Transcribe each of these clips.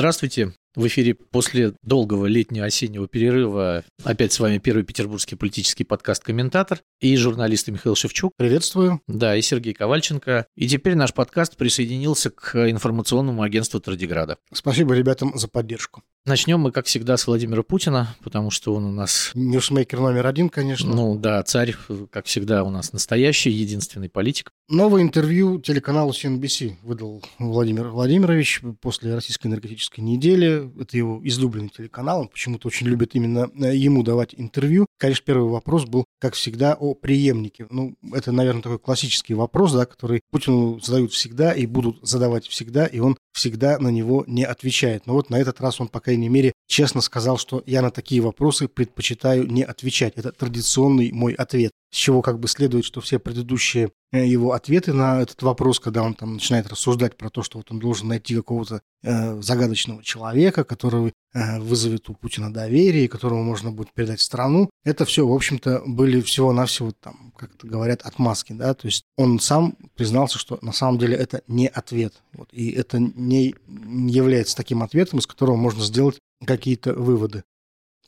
Здравствуйте. В эфире после долгого летнего осеннего перерыва опять с вами первый петербургский политический подкаст «Комментатор» и журналист Михаил Шевчук. Приветствую. Да, и Сергей Ковальченко. И теперь наш подкаст присоединился к информационному агентству Традиграда. Спасибо ребятам за поддержку. Начнем мы, как всегда, с Владимира Путина, потому что он у нас... Ньюсмейкер номер один, конечно. Ну да, царь, как всегда, у нас настоящий, единственный политик. Новое интервью телеканалу CNBC выдал Владимир Владимирович после российской энергетической недели. Это его излюбленный телеканал, он почему-то очень любит именно э, ему давать интервью. Конечно, первый вопрос был, как всегда, о преемнике. Ну, это, наверное, такой классический вопрос, да, который Путину задают всегда и будут задавать всегда, и он всегда на него не отвечает. Но вот на этот раз он, по крайней мере, честно сказал, что я на такие вопросы предпочитаю не отвечать. Это традиционный мой ответ. С чего как бы следует, что все предыдущие э, его ответы на этот вопрос, когда он там начинает рассуждать про то, что вот он должен найти какого-то э, загадочного человека, который э, вызовет у Путина доверие, которому можно будет передать страну, это все, в общем-то, были всего-навсего там, как это говорят, отмазки, да, то есть он сам признался, что на самом деле это не ответ, вот, и это не является таким ответом, из которого можно сделать какие-то выводы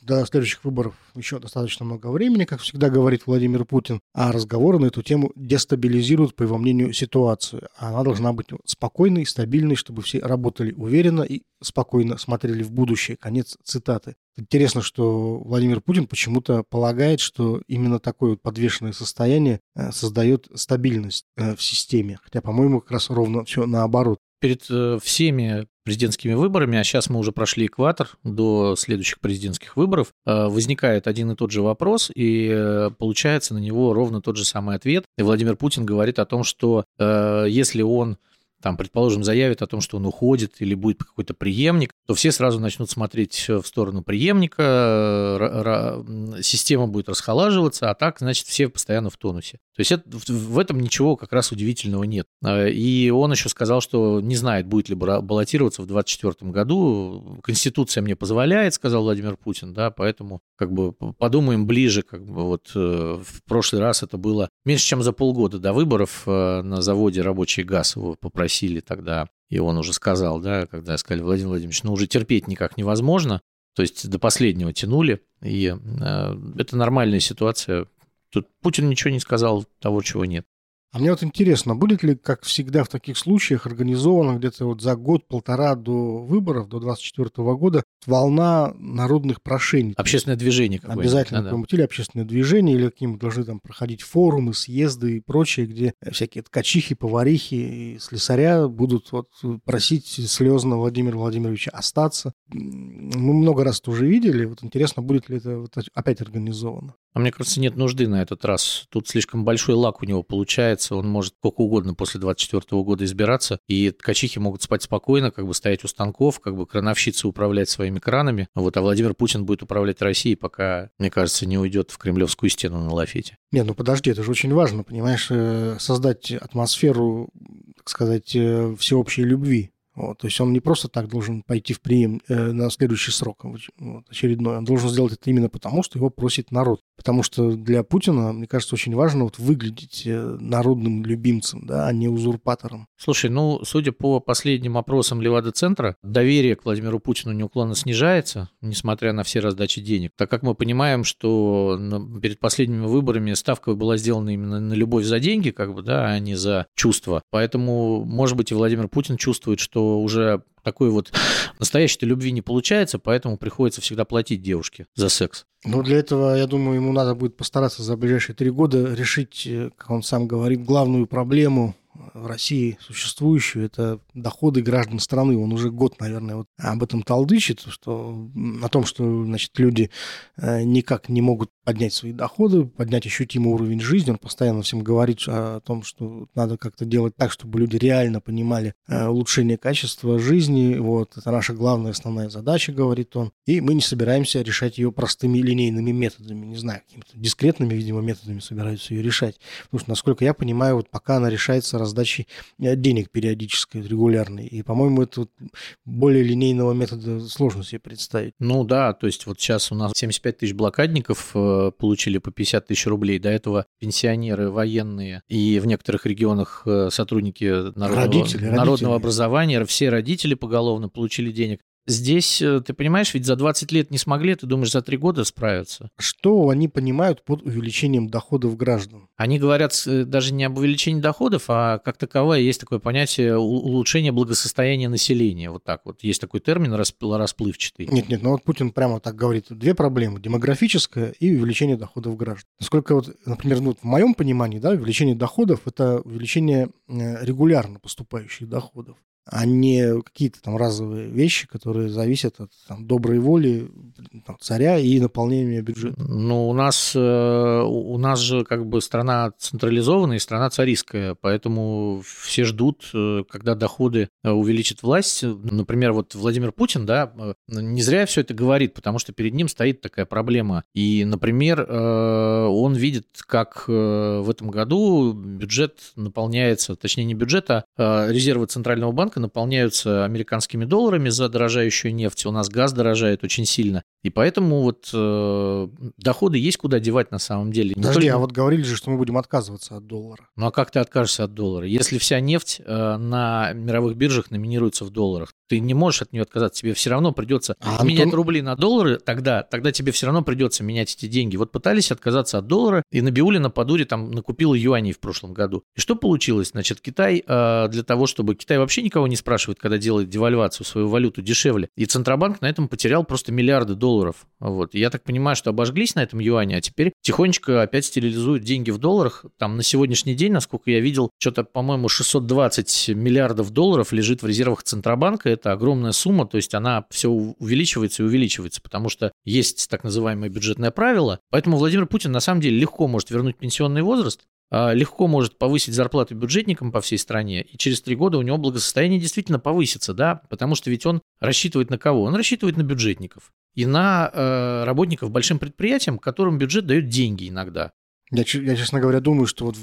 до следующих выборов еще достаточно много времени, как всегда говорит Владимир Путин, а разговоры на эту тему дестабилизируют, по его мнению, ситуацию. Она должна быть спокойной, стабильной, чтобы все работали уверенно и спокойно смотрели в будущее. Конец цитаты. Интересно, что Владимир Путин почему-то полагает, что именно такое вот подвешенное состояние э, создает стабильность э, в системе. Хотя, по-моему, как раз ровно все наоборот перед э, всеми президентскими выборами, а сейчас мы уже прошли экватор до следующих президентских выборов, э, возникает один и тот же вопрос, и э, получается на него ровно тот же самый ответ. И Владимир Путин говорит о том, что если он там, предположим, заявит о том, что он уходит или будет какой-то преемник, то все сразу начнут смотреть в сторону преемника, система будет расхолаживаться, а так, значит, все постоянно в тонусе. То есть это, в этом ничего как раз удивительного нет. А, и он еще сказал, что не знает, будет ли баллотироваться в 2024 году. Конституция мне позволяет, сказал Владимир Путин, да, поэтому как бы подумаем ближе, как бы вот э, в прошлый раз это было меньше, чем за полгода до выборов э, на заводе рабочий газ его попросили тогда, и он уже сказал, да, когда сказали, Владимир Владимирович, ну уже терпеть никак невозможно, то есть до последнего тянули, и э, это нормальная ситуация, Тут Путин ничего не сказал того, чего нет. А мне вот интересно, будет ли, как всегда в таких случаях, организовано где-то вот за год-полтора до выборов, до 24 года, волна народных прошений? Общественное движение какое-то. Обязательно да, да. или общественное движение, или какие-нибудь должны там проходить форумы, съезды и прочее, где всякие ткачихи, поварихи и слесаря будут вот просить слезно Владимира Владимировича остаться. Мы много раз это уже видели. Вот интересно, будет ли это вот опять организовано. А мне кажется, нет нужды на этот раз. Тут слишком большой лак у него получается. Он может сколько угодно после 24 года избираться. И ткачихи могут спать спокойно, как бы стоять у станков, как бы крановщицы управлять своими кранами. Вот, а Владимир Путин будет управлять Россией, пока, мне кажется, не уйдет в кремлевскую стену на лафете. Не, ну подожди, это же очень важно, понимаешь, э, создать атмосферу, так сказать, э, всеобщей любви вот, то есть он не просто так должен пойти в прием э, на следующий срок вот, очередной, он должен сделать это именно потому, что его просит народ. Потому что для Путина, мне кажется, очень важно вот выглядеть э, народным любимцем, да, а не узурпатором. Слушай, ну, судя по последним опросам Левада-центра, доверие к Владимиру Путину неуклонно снижается, несмотря на все раздачи денег. Так как мы понимаем, что перед последними выборами ставка была сделана именно на любовь за деньги, как бы, да, а не за чувства. Поэтому, может быть, и Владимир Путин чувствует, что уже такой вот настоящей любви не получается, поэтому приходится всегда платить девушке за секс. Ну, для этого, я думаю, ему надо будет постараться за ближайшие три года решить, э, как он сам говорит, главную проблему в России существующую, это доходы граждан страны. Он уже год, наверное, вот об этом толдычит, что, о том, что значит, люди э, никак не могут поднять свои доходы, поднять ощутимый уровень жизни. Он постоянно всем говорит о том, что надо как-то делать так, чтобы люди реально понимали э, улучшение качества жизни. Вот, это наша главная основная задача, говорит он. И мы не собираемся решать ее простыми линейными методами, не знаю, какими-то дискретными, видимо, методами собираются ее решать. Потому что, насколько я понимаю, вот пока она решается раздачей э, денег периодической, регулярной. И, по-моему, это вот более линейного метода сложно себе представить. Ну да, то есть вот сейчас у нас 75 тысяч блокадников э, получили по 50 тысяч рублей. До этого пенсионеры, военные и в некоторых регионах э, сотрудники народного, родители, народного родители. образования, все родители поголовно получили денег. Здесь, э, ты понимаешь, ведь за 20 лет не смогли, ты думаешь, за 3 года справиться? Что они понимают под увеличением доходов граждан? Они говорят э, даже не об увеличении доходов, а как таковое есть такое понятие улучшения благосостояния населения. Вот так вот. Есть такой термин расплывчатый. Нет, нет, ну вот Путин прямо так говорит. Две проблемы. Демографическая и увеличение доходов граждан. Насколько вот, например, ну, в моем понимании, да, увеличение доходов – это увеличение э, регулярно поступающих доходов а не какие-то там разовые вещи, которые зависят от там, доброй воли там, царя и наполнения бюджета. Ну, у нас, э, у нас же как бы страна централизованная и страна царистская, поэтому все ждут, э, когда доходы э, увеличит власть. Например, вот Владимир Путин, да, не зря все это говорит, потому что перед ним стоит такая проблема. И, например, он видит, как в этом году бюджет наполняется, точнее не бюджет, а резервы Центрального банка банка наполняются американскими долларами за дорожающую нефть. У нас газ дорожает очень сильно. И поэтому вот э, доходы есть куда девать на самом деле. Подожди, только... а вот говорили же, что мы будем отказываться от доллара. Ну а как ты откажешься от доллара? Если вся нефть э, на мировых биржах номинируется в долларах, ты не можешь от нее отказаться. Тебе все равно придется а, менять Антон... рубли на доллары, тогда, тогда тебе все равно придется менять эти деньги. Вот пытались отказаться от доллара, и Набиулина по дуре там накупила юаней в прошлом году. И что получилось? Значит, Китай э, для того, чтобы... Китай вообще никого не спрашивает, когда делает девальвацию, свою валюту дешевле. И Центробанк на этом потерял просто миллиарды долларов. Вот. Я так понимаю, что обожглись на этом юане, а теперь тихонечко опять стерилизуют деньги в долларах. Там на сегодняшний день, насколько я видел, что-то, по-моему, 620 миллиардов долларов лежит в резервах Центробанка. Это огромная сумма, то есть она все увеличивается и увеличивается, потому что есть так называемое бюджетное правило. Поэтому Владимир Путин на самом деле легко может вернуть пенсионный возраст, а, легко может повысить зарплату бюджетникам по всей стране, и через три года у него благосостояние действительно повысится, да, потому что ведь он рассчитывает на кого? Он рассчитывает на бюджетников и на э, работников большим предприятиям, которым бюджет дает деньги иногда. Я, я, честно говоря, думаю, что вот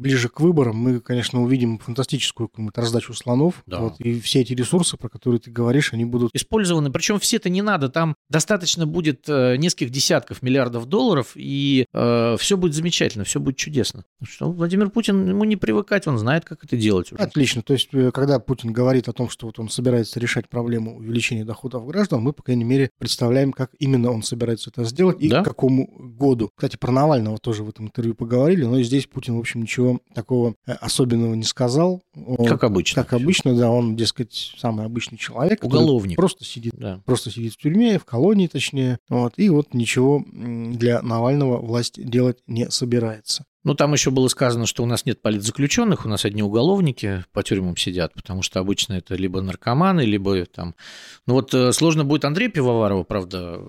ближе к выборам мы, конечно, увидим фантастическую какую-то раздачу слонов. Да. Вот, и все эти ресурсы, про которые ты говоришь, они будут... Использованы. Причем все это не надо. Там достаточно будет э, нескольких десятков миллиардов долларов, и э, все будет замечательно, все будет чудесно. Что Владимир Путин, ему не привыкать, он знает, как это делать. Уже. Отлично. То есть, э, когда Путин говорит о том, что вот он собирается решать проблему увеличения доходов граждан, мы, по крайней мере, представляем, как именно он собирается это сделать и да? к какому году. Кстати, про Навального тоже в этом интервью поговорили поговорили, но здесь Путин, в общем, ничего такого э, особенного не сказал. Он, как обычно. Как обычно, да, он, дескать, самый обычный человек. Уголовник. Просто сидит, да. просто сидит в тюрьме, в колонии точнее, вот, и вот ничего для Навального власть делать не собирается. Ну, там еще было сказано, что у нас нет политзаключенных, у нас одни уголовники по тюрьмам сидят, потому что обычно это либо наркоманы, либо там... Ну, вот э, сложно будет Андрея Пивоварова, правда,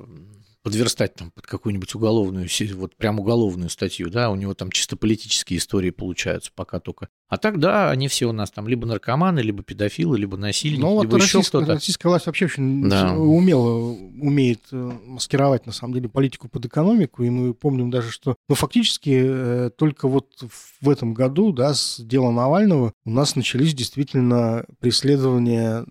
подверстать там под какую-нибудь уголовную, вот прям уголовную статью, да, у него там чисто политические истории получаются пока только. А так, да, они все у нас там либо наркоманы, либо педофилы, либо насильники, ну, либо вот еще кто-то. Российская власть вообще очень да. умело умеет э, маскировать, на самом деле, политику под экономику, и мы помним даже, что, ну, фактически э, только вот в этом году, да, с дела Навального у нас начались действительно преследования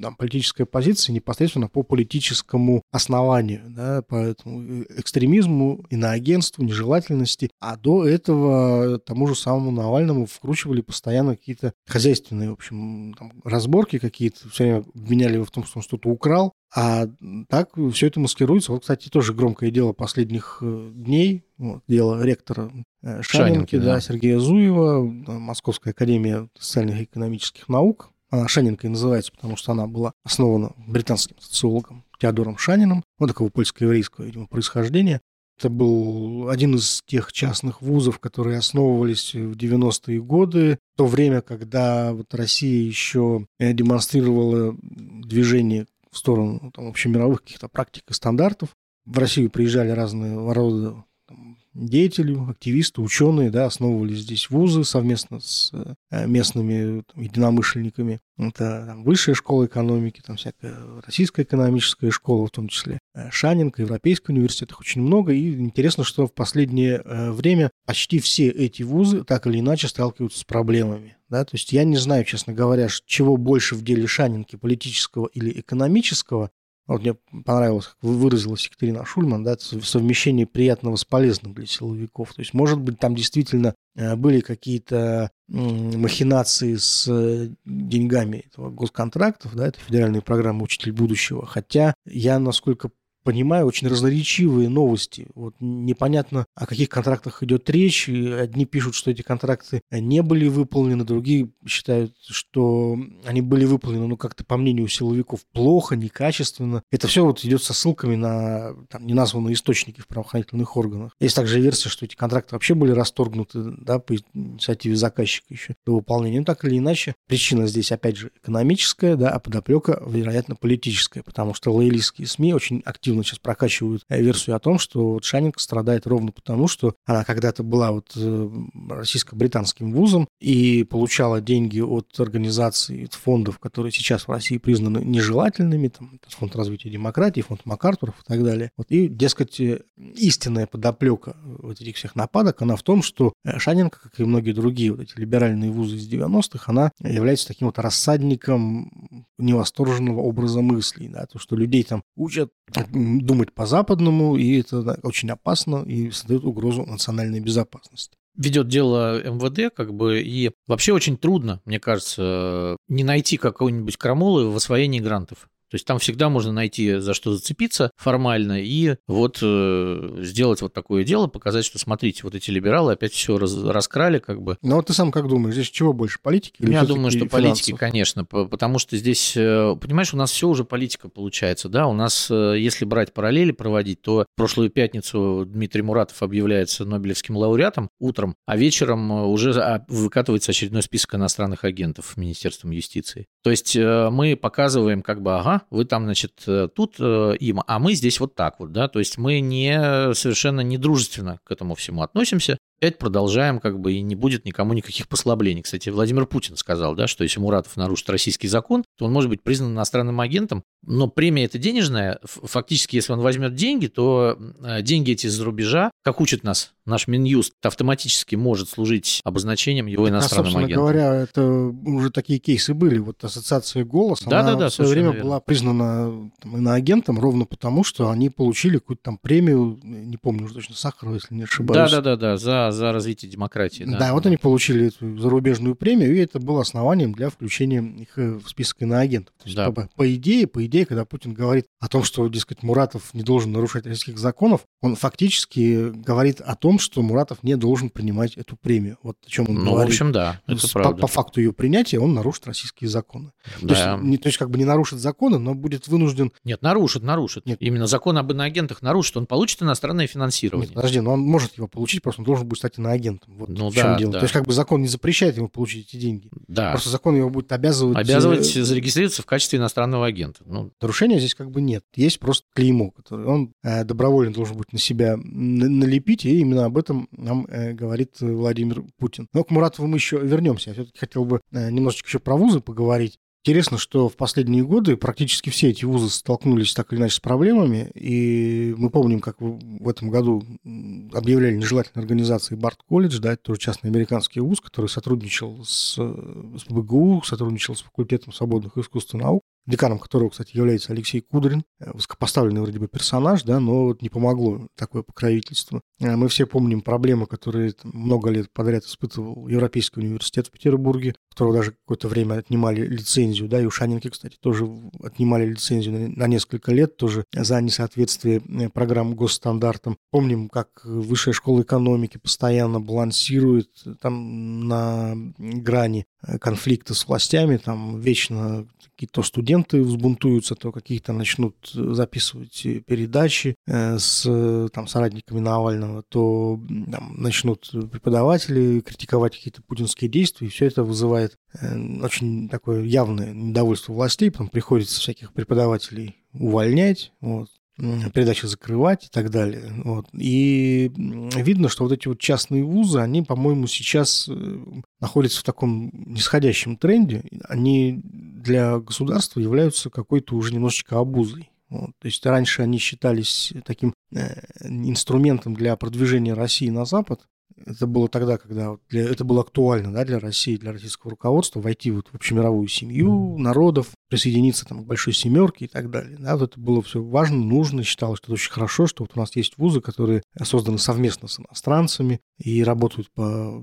там, политическая позиция непосредственно по политическому основанию, да, по этому экстремизму, иноагентству, нежелательности. А до этого тому же самому Навальному вкручивали постоянно какие-то хозяйственные, в общем, там, разборки какие-то, все время обвиняли его в том, что он что-то украл. А так все это маскируется. Вот, кстати, тоже громкое дело последних э, дней, вот, дело ректора э, Шанинки, Шанинки да, да, Сергея Зуева, Московская академия социальных и экономических наук, она Шанинкой называется, потому что она была основана британским социологом Теодором Шанином, вот такого польско-еврейского, видимо, происхождения. Это был один из тех частных вузов, которые основывались в 90-е годы, в то время, когда вот Россия еще э, демонстрировала движение в сторону там, общемировых каких-то практик и стандартов. В Россию приезжали разные рода деятели, активисты, ученые, да, основывали здесь вузы совместно с э, местными единомышленниками. Это там, высшая школа экономики, там всякая российская экономическая школа, в том числе э, Шанинка, Европейский университет, их очень много. И интересно, что в последнее э, время почти все эти вузы так или иначе сталкиваются с проблемами. Да? То есть я не знаю, честно говоря, чего больше в деле Шанинки, политического или экономического, Вот мне понравилось, как выразилась Екатерина Шульман, да, совмещение приятного с полезным для силовиков. То есть, может быть, там действительно э, были какие-то махинации с э, деньгами этого госконтрактов, да, это федеральная программа «Учитель будущего». Хотя я, насколько понимаю, очень разноречивые новости. Вот непонятно, о каких контрактах идет речь. И одни пишут, что эти контракты не были выполнены, другие считают, что они были выполнены, но как-то, по мнению силовиков, плохо, некачественно. Это все вот идет со ссылками на там, неназванные источники в правоохранительных органах. Есть также версия, что эти контракты вообще были расторгнуты да, по инициативе заказчика еще до выполнения. Но так или иначе, причина здесь, опять же, экономическая, да, а подоплека, вероятно, политическая, потому что лоялистские СМИ очень активно активно сейчас прокачивают э, версию о том, что вот Шанинг страдает ровно потому, что она когда-то была вот э, российско-британским вузом и получала деньги от организаций, от фондов, которые сейчас в России признаны нежелательными, там, фонд развития демократии, фонд МакАртуров и так далее. Вот, и, дескать, э, истинная подоплека вот этих всех нападок, она в том, что Шанинг, как и многие другие вот эти либеральные вузы из 90-х, она является таким вот рассадником невосторженного образа мыслей, да, то, что людей там учат думать по-западному, и это очень опасно и создает угрозу национальной безопасности ведет дело МВД, как бы, и вообще очень трудно, мне кажется, не найти какой-нибудь крамолы в освоении грантов. То есть там всегда можно найти за что зацепиться формально и вот э, сделать вот такое дело, показать, что смотрите, вот эти либералы опять все раз, раскрали как бы. Ну вот ты сам как думаешь, здесь чего больше, политики? Или Я думаю, что финансов? политики, конечно, потому что здесь, э, понимаешь, у нас все уже политика получается, да, у нас, э, если брать параллели проводить, то прошлую пятницу Дмитрий Муратов объявляется Нобелевским лауреатом утром, а вечером э, уже а, выкатывается очередной список иностранных агентов Министерством юстиции. То есть мы показываем как бы, ага, вы там, значит, э, тут э, им, а мы здесь вот так вот, да, то есть мы не совершенно недружественно к этому всему относимся, опять продолжаем, как бы, и не будет никому никаких послаблений. Кстати, Владимир Путин сказал, да, что если Муратов нарушит российский закон, то он может быть признан иностранным агентом, но премия это денежная. Фактически, если он возьмет деньги, то э, деньги эти из-за рубежа, как учит нас наш Минюст, автоматически может служить обозначением его так, а, иностранным а, агентом. говоря, это уже такие кейсы были. Вот ассоциация «Голос», да, она да, да, в свое время верно. была признана там, иноагентом ровно потому, что они получили какую-то там премию, не помню уже точно, Сахарова, если не ошибаюсь. Да-да-да, за за развитие демократии. Да, да вот они получили эту зарубежную премию, и это было основанием для включения их э, в список иноагентов. То есть, да. по, по идее, по идее, когда Путин говорит о том, что, дескать, Муратов не должен нарушать российских законов, он фактически говорит о том, что Муратов не должен принимать эту премию. Вот о чем он ну, говорит. в общем, да, это по, правда. По факту ее принятия он нарушит российские законы. Да. То, есть, не, то есть, как бы не нарушит законы, но будет вынужден... Нет, нарушит, нарушит. Нет. Именно закон об иноагентах нарушит, он получит иностранное финансирование. Нет, подожди, но он может его получить, просто он должен будет стать иноагентом. Вот ну, в чем да, дело. Да. То есть как бы закон не запрещает ему получить эти деньги. Да. Просто закон его будет обязывать... Обязывать э, зарегистрироваться в качестве иностранного агента. Ну, нарушения здесь как бы нет. Есть просто клеймо, которое он э, добровольно должен будет на себя налепить, и именно об этом нам э, говорит Владимир Путин. Но к Муратову мы еще вернемся. Я все-таки хотел бы немножечко еще про вузы поговорить. Интересно, что в последние годы практически все эти вузы столкнулись так или иначе с проблемами, и мы помним, как в этом году объявляли нежелательной организацией Барт колледж, да, это тоже частный американский вуз, который сотрудничал с, с БГУ, сотрудничал с факультетом свободных искусств и наук, деканом которого, кстати, является Алексей Кудрин, э, высокопоставленный вроде бы персонаж, да, но вот не помогло такое покровительство. Э, мы все помним проблемы, которые много лет подряд испытывал Европейский университет в Петербурге, которого даже какое-то время отнимали лицензию, да, и у Шанинки, кстати, тоже отнимали лицензию на, несколько лет тоже за несоответствие э, программ госстандартам. Помним, как Высшая школа экономики постоянно балансирует там на грани конфликта с властями, там вечно какие-то студенты взбунтуются, то какие-то начнут записывать передачи э, с там, соратниками Навального, то там, начнут преподаватели критиковать какие-то путинские действия, и все это вызывает э, очень такое явное недовольство властей, потом приходится всяких преподавателей увольнять, вот, передачи закрывать и так далее. Вот. И видно, что вот эти вот частные вузы, они, по-моему, сейчас э, находятся в таком нисходящем тренде. Они для государства являются какой-то уже немножечко обузой. Вот. То есть раньше они считались таким э, инструментом для продвижения России на Запад, Это было тогда, когда для, это было актуально да, для России, для российского руководства, войти вот в общемировую семью народов, присоединиться там, к большой семерке и так далее. Да, вот это было все важно, нужно, считалось, что это очень хорошо, что вот у нас есть вузы, которые созданы совместно с иностранцами и работают по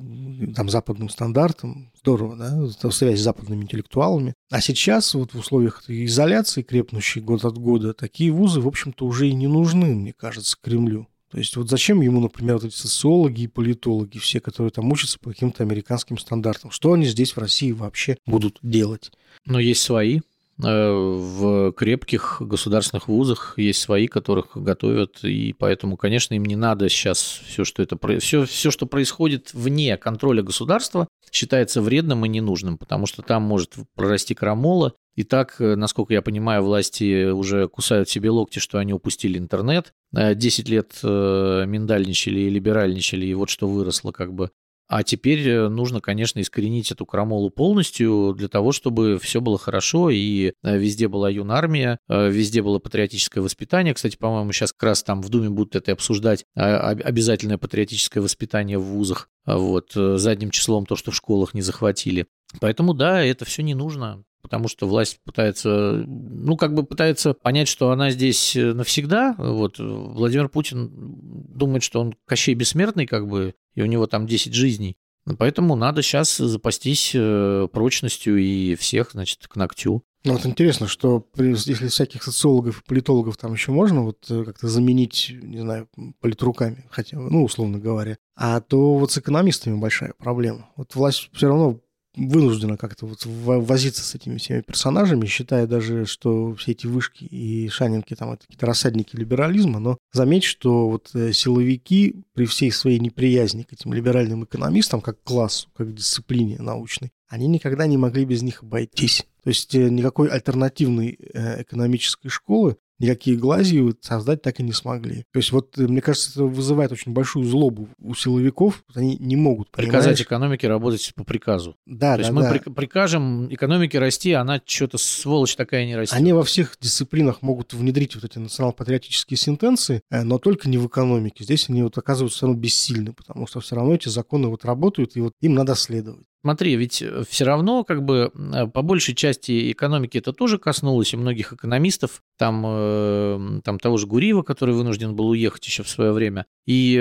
там, западным стандартам. Здорово, да, связь с западными интеллектуалами. А сейчас вот в условиях изоляции, крепнущей год от года, такие вузы, в общем-то, уже и не нужны, мне кажется, Кремлю. То есть вот зачем ему, например, вот эти социологи и политологи, все, которые там учатся по каким-то американским стандартам? Что они здесь в России вообще будут делать? Но есть свои. Э, в крепких государственных вузах есть свои, которых готовят, и поэтому, конечно, им не надо сейчас все, что это все, все, что происходит вне контроля государства, считается вредным и ненужным, потому что там может прорасти крамола. И так, э, насколько я понимаю, власти уже кусают себе локти, что они упустили интернет. 10 э, лет миндальничали и либеральничали, и вот что выросло как бы а теперь э, нужно, конечно, искоренить эту крамолу полностью для того, чтобы все было хорошо, и э, везде была юнармия, э, везде было патриотическое воспитание. Кстати, по-моему, сейчас как раз там в Думе будут это обсуждать, а, обязательное патриотическое воспитание в вузах, вот, задним числом то, что в школах не захватили. Поэтому, да, это все не нужно потому что власть пытается, ну, как бы пытается понять, что она здесь навсегда. Вот Владимир Путин думает, что он Кощей Бессмертный, как бы, и у него там 10 жизней. Поэтому надо сейчас запастись э, прочностью и всех, значит, к ногтю. Ну, вот интересно, что если всяких социологов и политологов там еще можно вот э, как-то заменить, не знаю, политруками, хотя, ну, условно говоря, а то вот с экономистами большая проблема. Вот власть все равно вынуждена как-то вот возиться с этими всеми персонажами, считая даже, что все эти вышки и шанинки там это какие-то рассадники либерализма, но заметь, что вот э, силовики при всей своей неприязни к этим либеральным экономистам, как классу, как дисциплине научной, они никогда не могли без них обойтись. То есть э, никакой альтернативной э, экономической школы никакие глазьи создать так и не смогли. То есть вот, э, мне кажется, это вызывает очень большую злобу у силовиков. Они не могут. Приказать понимаешь? экономике работать по приказу. Да, То да, есть мы да. прикажем экономике расти, а она что-то сволочь такая не растет. Они во всех дисциплинах могут внедрить вот эти национал-патриотические сентенции, э, но только не в экономике. Здесь они вот оказываются все равно бессильны, потому что все равно эти законы вот работают, и вот им надо следовать. Смотри, ведь э, все равно, как бы, э, по большей части экономики это тоже коснулось, и многих экономистов, там, э, там того же Гуриева, который вынужден был уехать еще в свое время. И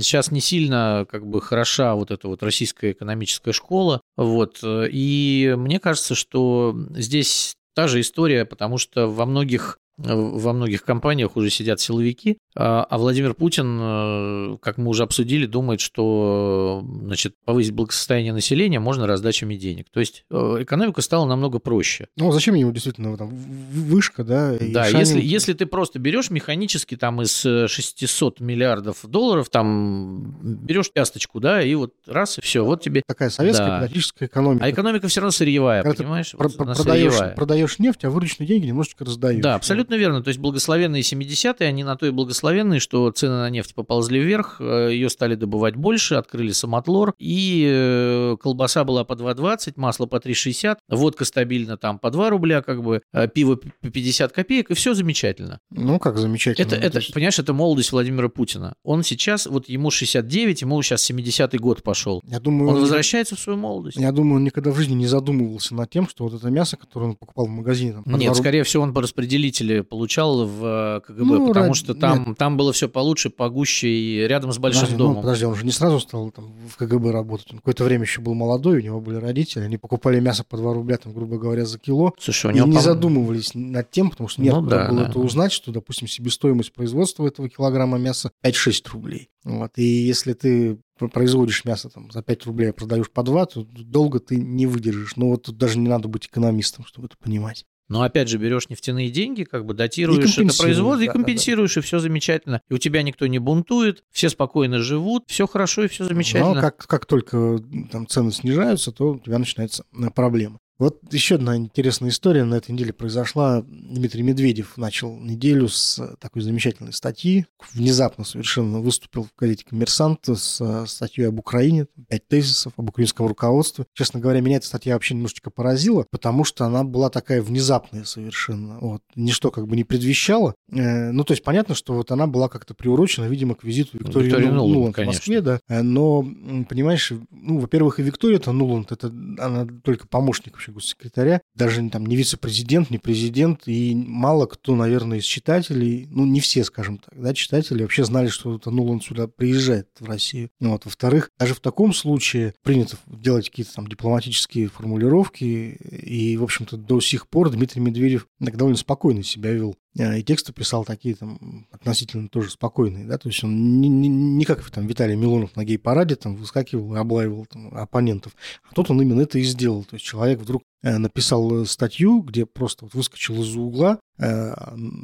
сейчас не сильно, как бы, хороша вот эта вот российская экономическая школа, вот. И мне кажется, что здесь та же история, потому что во многих во многих компаниях уже сидят силовики, а, а Владимир Путин, э, как мы уже обсудили, думает, что значит, повысить благосостояние населения можно раздачами денег. То есть э, экономика стала намного проще. Ну, зачем ему действительно там вышка, да? Да, шанин... если, если ты просто берешь механически там из 600 миллиардов долларов, там берешь пясточку, да, и вот раз, и все, вот тебе... Такая советская да. политическая экономика. А экономика все равно сырьевая, Когда понимаешь? Про- вот продаешь, сырьевая. продаешь нефть, а вырученные деньги немножечко раздаешь. Да, абсолютно Абсолютно верно. То есть благословенные 70-е, они на то и благословенные, что цены на нефть поползли вверх, э, ее стали добывать больше, открыли самотлор, и э, колбаса была по 2,20, масло по 3,60, водка стабильно там по 2 рубля, как бы, э, пиво по 50 копеек, и все замечательно. Ну, как замечательно. Это, это есть... понимаешь, это молодость Владимира Путина. Он сейчас, вот ему 69, ему сейчас 70-й год пошел. Я думаю, он, он возвращается в свою молодость. Я думаю, он никогда в жизни не задумывался над тем, что вот это мясо, которое он покупал в магазине... Там, Нет, скорее всего, он по распределителю получал в э, КГБ, ну, потому ради... что там, там было все получше, погуще и рядом с большим подожди, ну, домом. Ну, подожди, он же не сразу стал там, в КГБ работать. Он какое-то время еще был молодой, у него были родители, они покупали мясо по 2 рубля, там, грубо говоря, за кило. Слушай, у него, и не задумывались над тем, потому что нет, ну, да, было да. это узнать, что, допустим, себестоимость производства этого килограмма мяса 5-6 рублей. Вот. И если ты производишь мясо там, за 5 рублей, а продаешь по 2, то долго ты не выдержишь. Но вот тут даже не надо быть экономистом, чтобы это понимать. Но опять же, берешь нефтяные деньги, как бы датируешь это производство да, и компенсируешь, да, да. и все замечательно. И у тебя никто не бунтует, все спокойно живут, все хорошо и все замечательно. Но как, как только там цены снижаются, то у тебя начинается э, проблема. Вот еще одна интересная история на этой неделе произошла. Дмитрий Медведев начал неделю с такой замечательной статьи. Внезапно совершенно выступил в газете «Коммерсант» с э, статьей об Украине, пять тезисов об украинском руководстве. Честно говоря, меня эта статья вообще немножечко поразила, потому что она была такая внезапная совершенно. Вот. Ничто как бы не предвещало. Э, ну, то есть понятно, что вот она была как-то приурочена, видимо, к визиту Виктории, Виктории Нуланд, Нуланд в Москве, да. Э, но, понимаешь, ну, во-первых, и Виктория-то Нуланд, это она только помощник вообще госсекретаря, даже там не вице-президент, не президент, и мало кто, наверное, из читателей, ну, не все, скажем так, да, читатели вообще знали, что это Нуланд сюда приезжает в Россию. Ну, вот. Во-вторых, даже в таком случае принято делать какие-то там дипломатические формулировки, и, в общем-то, до сих пор Дмитрий Медведев так довольно спокойно себя вел и тексты писал такие там относительно тоже спокойные, да, то есть он не, не, не как там Виталий Милонов на гей-параде там выскакивал и облаивал там, оппонентов, а тут он именно это и сделал, то есть человек вдруг э, написал статью, где просто вот выскочил из-за угла, э,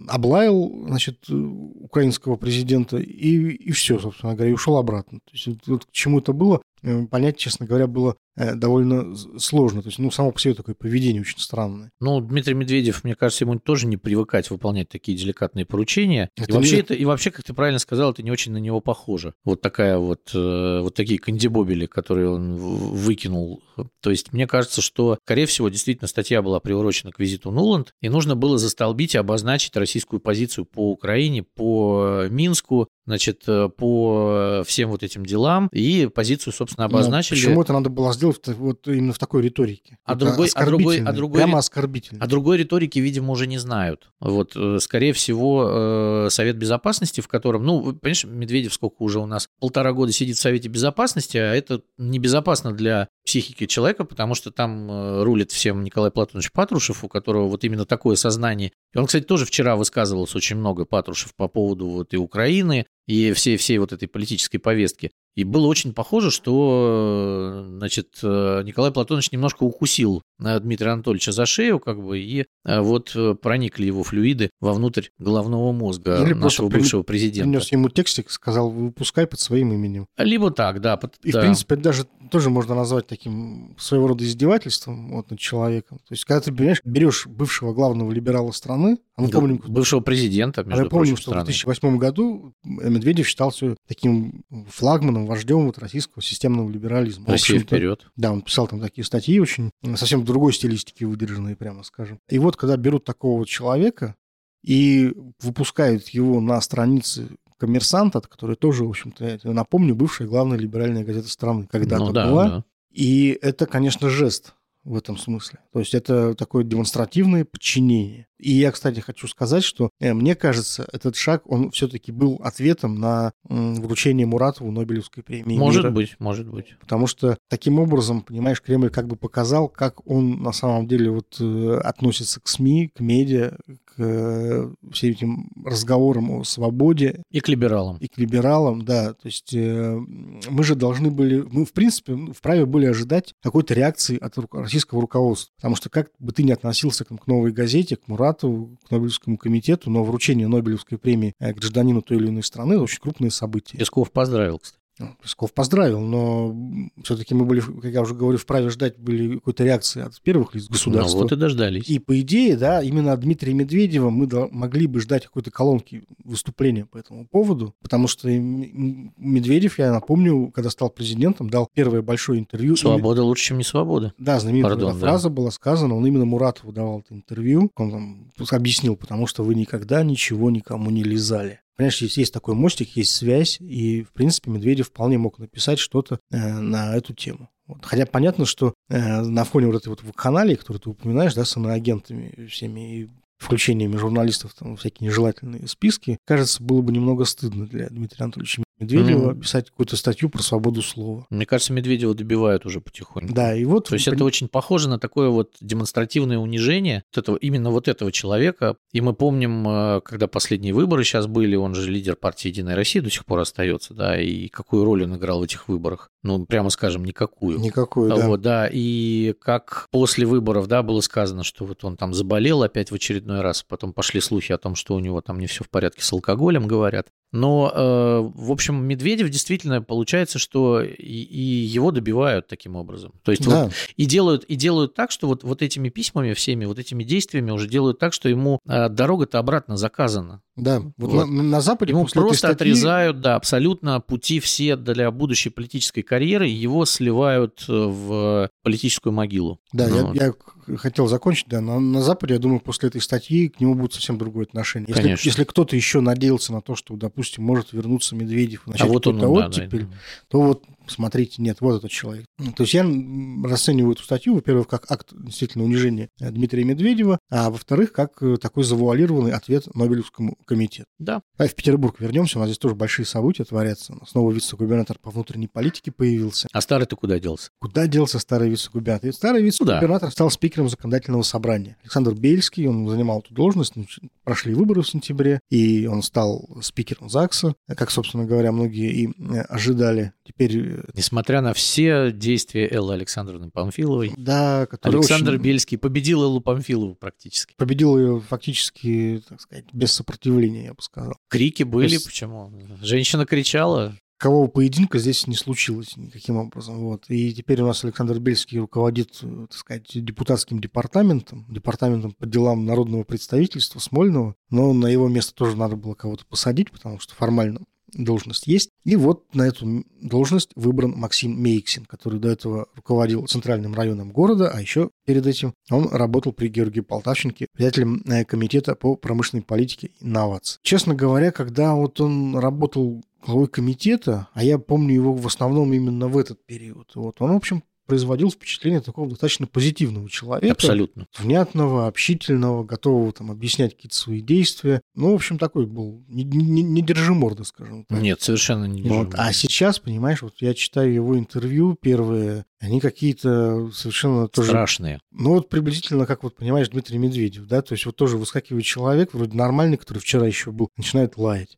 облаял, значит, украинского президента и, и все, собственно говоря, и ушел обратно. То есть вот, к чему это было, Э, понять, честно говоря, было э, довольно сложно. То есть, ну, само по себе такое поведение очень странное. Ну, Дмитрий Медведев, мне кажется, ему тоже не привыкать выполнять такие деликатные поручения. Это и, вообще не... это, и вообще, как ты правильно сказал, это не очень на него похоже. Вот такая вот, э, вот такие кандибобили, которые он выкинул. То есть, мне кажется, что, скорее всего, действительно статья была приурочена к визиту Нуланд, и нужно было застолбить и обозначить российскую позицию по Украине, по Минску, значит, э, по всем вот этим делам и позицию, собственно, обозначили. Но почему это надо было сделать вот именно в такой риторике? А другой, а другой, а другой, прямо оскорбительно. А другой риторики, видимо, уже не знают. Вот, э, скорее всего, э, Совет Безопасности, в котором, ну, понимаешь, Медведев сколько уже у нас полтора года сидит в Совете Безопасности, а это небезопасно для психики человека, потому что там рулит всем Николай Платонович Патрушев, у которого вот именно такое сознание. И он, кстати, тоже вчера высказывался очень много, Патрушев, по поводу вот и Украины, и всей, всей вот этой политической повестки. И было очень похоже, что значит, Николай Платонович немножко укусил Дмитрия Анатольевича за шею, как бы, и э, вот проникли его флюиды вовнутрь головного мозга Или нашего бывшего президента. Принес ему текстик, сказал, выпускай под своим именем. Либо так, да. Под, и, да. в принципе, это даже тоже можно назвать таким своего рода издевательством вот, над человеком. То есть, когда ты, понимаешь, берешь бывшего главного либерала страны, а мы помним... Бывшего президента, между а мы помним, что страны. в 2008 году Медведев считался таким флагманом, вождем вот российского системного либерализма. Россия вперед. Да, он писал там такие статьи очень, совсем другой стилистике выдержанные, прямо скажем. И вот, когда берут такого вот человека и выпускают его на страницы коммерсанта, который тоже, в общем-то, напомню, бывшая главная либеральная газета страны когда-то ну, да, была. Да. И это, конечно, жест в этом смысле. То есть это такое демонстративное подчинение. И я, кстати, хочу сказать, что э, мне кажется, этот шаг, он все-таки был ответом на вручение Муратову Нобелевской премии. Может мира. быть, может быть. Потому что таким образом, понимаешь, Кремль как бы показал, как он на самом деле вот э, относится к СМИ, к медиа, к э, всем этим разговорам о свободе. И к либералам. И к либералам, да. То есть мы же должны были, мы в принципе вправе были ожидать какой-то реакции от российского руководства. Потому что как бы ты ни относился к новой газете, к Муратову, Муратову, к Нобелевскому комитету, но вручение Нобелевской премии э, гражданину той или иной страны – очень крупное событие. Песков поздравил, кстати. Песков поздравил, но все-таки мы были, как я уже говорю, вправе ждать были какой-то реакции от первых лиц государства. Ну вот и дождались. И по идее, да, именно от Дмитрия Медведева мы могли бы ждать какой-то колонки выступления по этому поводу, потому что Медведев, я напомню, когда стал президентом, дал первое большое интервью. Свобода лучше, чем не свобода. Да, знаменитая Пардон, фраза да. была сказана, он именно Муратову давал это интервью, он там объяснил, потому что вы никогда ничего никому не лизали. Понимаешь, есть, есть такой мостик, есть связь, и, в принципе, Медведев вполне мог написать что-то э, на эту тему. Вот. Хотя понятно, что э, на фоне вот этой вот вакханалии, которую ты упоминаешь, да, с иноагентами всеми и включениями журналистов там, всякие нежелательные списки, кажется, было бы немного стыдно для Дмитрия Анатольевича Медведева mm-hmm. писать какую-то статью про свободу слова. Мне кажется, Медведева добивают уже потихоньку. Да, и вот... То есть это очень похоже на такое вот демонстративное унижение вот этого, именно вот этого человека. И мы помним, э, когда последние выборы сейчас были, он же лидер партии «Единая Россия» до сих пор остается, да, и какую роль он играл в этих выборах? Ну, прямо скажем, никакую. Никакую, да. Вот, да, и как после выборов, да, было сказано, что вот он там заболел опять в очередной раз, потом пошли слухи о том, что у него там не все в порядке с алкоголем, говорят. Но, э, в общем, Медведев действительно получается, что и, и его добивают таким образом. То есть да. вот, и, делают, и делают так, что вот, вот этими письмами всеми, вот этими действиями уже делают так, что ему э, дорога-то обратно заказана. Да, вот, вот. На, на Западе Ему просто статьи... отрезают, да, абсолютно пути все для будущей политической карьеры, его сливают э, в политическую могилу. Да, ну, я, я хотел закончить, да, на, на Западе, я думаю, после этой статьи к нему будет совсем другое отношение. Если, Конечно. если кто-то еще надеялся на то, что, допустим, может вернуться Медведев и а начать а вот он, да, оттепель, да, да. то вот смотрите, нет, вот этот человек. То есть я расцениваю эту статью, во-первых, как акт действительно унижения Дмитрия Медведева, а во-вторых, как э, такой завуалированный ответ Нобелевскому комитету. Да. А в Петербург вернемся, у нас здесь тоже большие события творятся. Снова вице-губернатор по внутренней политике появился. А старый-то куда делся? Куда делся старый вице-губернатор? Старый вице-губернатор стал спикером законодательного собрания. Александр Бельский, он занимал эту должность, ну, прошли выборы в сентябре, и он стал спикером ЗАГСа, как, собственно говоря, многие и э, ожидали. Теперь э, Несмотря на все действия Эллы Александровны Памфиловой, да, Александр очень... Бельский победил Эллу Памфилову практически. Победил ее фактически, так сказать, без сопротивления, я бы сказал. Крики были, есть... почему? Женщина кричала, Кого поединка здесь не случилось никаким образом. Вот. И теперь у нас Александр Бельский руководит, так сказать, депутатским департаментом, департаментом по делам народного представительства Смольного, но на его место тоже надо было кого-то посадить, потому что формально должность есть. И вот на эту должность выбран Максим Мейксин, который до этого руководил центральным районом города, а еще перед этим он работал при Георгии Полтавченке, председателем э, комитета по промышленной политике и инновации. Честно говоря, когда вот он работал главой комитета, а я помню его в основном именно в этот период, вот, он, в общем, производил впечатление такого достаточно позитивного человека. Абсолютно. Внятного, общительного, готового там объяснять какие-то свои действия. Ну, в общем, такой был. Не, не, не держи морды, скажем так. Нет, совершенно не держи вот. А сейчас, понимаешь, вот я читаю его интервью первые, они какие-то совершенно тоже... Страшные. Ну, вот приблизительно, как вот, понимаешь, Дмитрий Медведев, да, то есть вот тоже выскакивает человек, вроде нормальный, который вчера еще был, начинает лаять.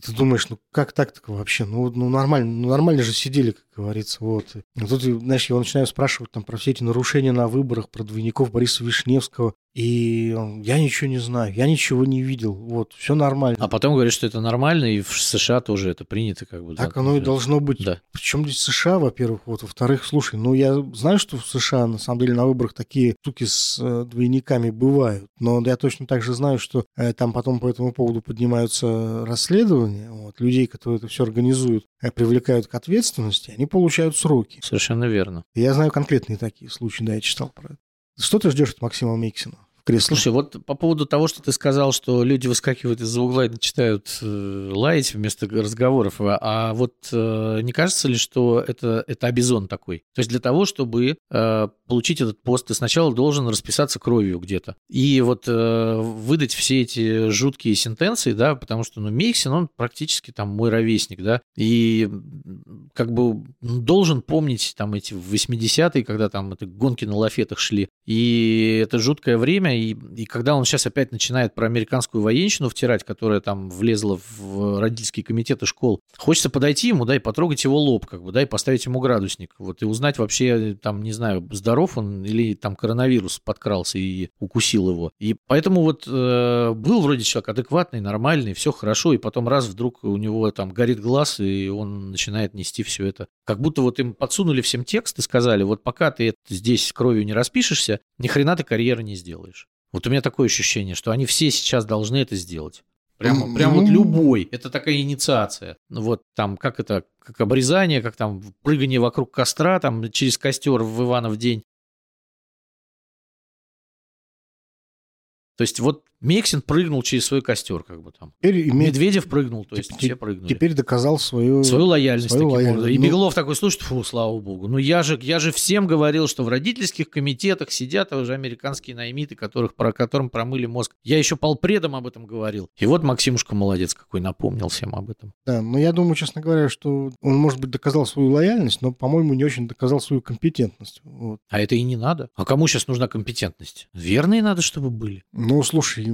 И ты думаешь, ну как так-то вообще? Ну, ну нормально, ну нормально же сидели, как говорится. Вот. И тут, знаешь, его начинаю спрашивать там про все эти нарушения на выборах, про двойников Бориса Вишневского. И я ничего не знаю, я ничего не видел, вот, все нормально. А потом говорит, что это нормально, и в США тоже это принято как бы. Так да, оно и должно быть. Да. Причем здесь США, во-первых, вот, во-вторых, слушай, ну я знаю, что в США на самом деле на выборах такие штуки с э, двойниками бывают, но я точно так же знаю, что э, там потом по этому поводу поднимаются расследования, вот, людей, которые это все организуют, э, привлекают к ответственности, они получают сроки. Совершенно верно. Я знаю конкретные такие случаи, да, я читал про это. Что ты ждешь от Максима Мейксина? Кресло. Слушай, вот по поводу того, что ты сказал, что люди выскакивают из-за угла и начинают э, лаять вместо разговоров, а, а вот э, не кажется ли, что это, это обезон такой? То есть для того, чтобы э, получить этот пост, ты сначала должен расписаться кровью где-то. И вот выдать все эти жуткие сентенции, да, потому что, ну, Мейксин, он практически там мой ровесник, да, и как бы должен помнить там эти 80-е, когда там это гонки на лафетах шли, и это жуткое время, и, и когда он сейчас опять начинает про американскую военщину втирать, которая там влезла в родительские комитеты школ, хочется подойти ему, да, и потрогать его лоб, как бы, да, и поставить ему градусник, вот, и узнать вообще, там, не знаю, здоров он или там коронавирус подкрался и укусил его. И поэтому вот э, был вроде человек адекватный, нормальный, все хорошо, и потом раз вдруг у него там горит глаз, и он начинает нести все это. Как будто вот им подсунули всем текст и сказали, вот пока ты здесь кровью не распишешься, ни хрена ты карьеры не сделаешь. Вот у меня такое ощущение, что они все сейчас должны это сделать. Прямо, прям вот любой. Это такая инициация. Ну вот там, как это, как обрезание, как там прыгание вокруг костра, там через костер в Иванов день. То есть вот Мексин прыгнул через свой костер, как бы там. Теперь Медведев прыгнул, то есть все прыгнули. Теперь доказал свою, свою лояльность свою таким лояльность. образом. И ну... Беглов такой, слушай, фу, слава богу. Ну я же, я же всем говорил, что в родительских комитетах сидят уже американские наймиты, которых, про которым промыли мозг. Я еще полпредом об этом говорил. И вот Максимушка молодец какой, напомнил всем об этом. Да, но я думаю, честно говоря, что он, может быть, доказал свою лояльность, но, по-моему, не очень доказал свою компетентность. Вот. А это и не надо. А кому сейчас нужна компетентность? Верные надо, чтобы были. Ну, слушай,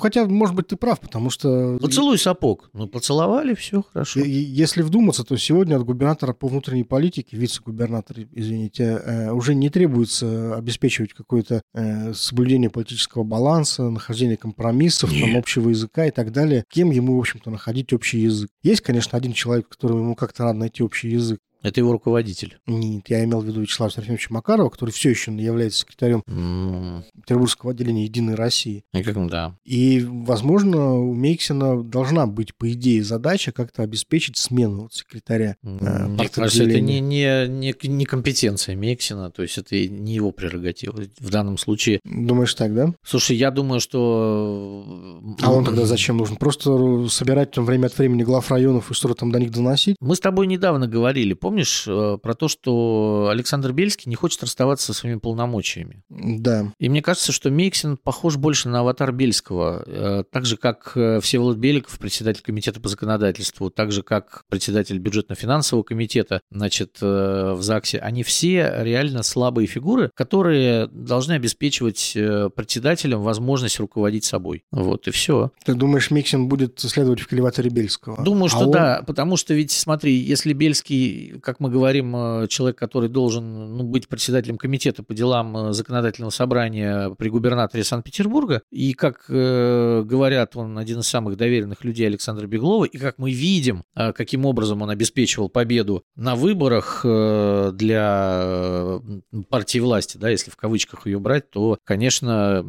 хотя, может быть, ты прав, потому что... Поцелуй сапог. Ну, поцеловали, все хорошо. Если вдуматься, то сегодня от губернатора по внутренней политике, вице-губернатор, извините, э, уже не требуется обеспечивать какое-то э, соблюдение политического баланса, нахождение компромиссов, там, общего языка и так далее. Кем ему, в общем-то, находить общий язык? Есть, конечно, один человек, которому ему как-то надо найти общий язык. Это его руководитель. Нет, я имел в виду Вячеслава Серафимовича Макарова, который все еще является секретарем mm. Петербургского отделения «Единой России». И как, да. И, возможно, у Мейксина должна быть, по идее, задача как-то обеспечить смену вот секретаря. Mm. Мне кажется, это не, не, не, не компетенция Мейксина, то есть это не его прерогатива в данном случае. Думаешь так, да? Слушай, я думаю, что... А он тогда зачем нужен? Просто собирать там время от времени глав районов и что-то там до них доносить? Мы с тобой недавно говорили, помнишь, э, про то, что Александр Бельский не хочет расставаться со своими полномочиями. Да. И мне кажется, что Мейксин похож больше на аватар Бельского. Э, так же, как э, Всеволод Беликов, председатель комитета по законодательству, так же, как председатель бюджетно-финансового комитета, значит, в ЗАГСе, они все реально слабые фигуры, которые должны обеспечивать председателям возможность руководить собой. Вот и все. Ты думаешь, Миксин будет следовать в килеваторе Бельского? Думаю, что а да, он... потому что ведь, смотри, если Бельский как мы говорим, э, человек, который должен ну, быть председателем комитета по делам э, законодательного собрания при губернаторе Санкт-Петербурга, и, как э, говорят, он один из самых доверенных людей Александра Беглова, и как мы видим, э, каким образом он обеспечивал победу на выборах э, для э, партии власти, да, если в кавычках ее брать, то, конечно,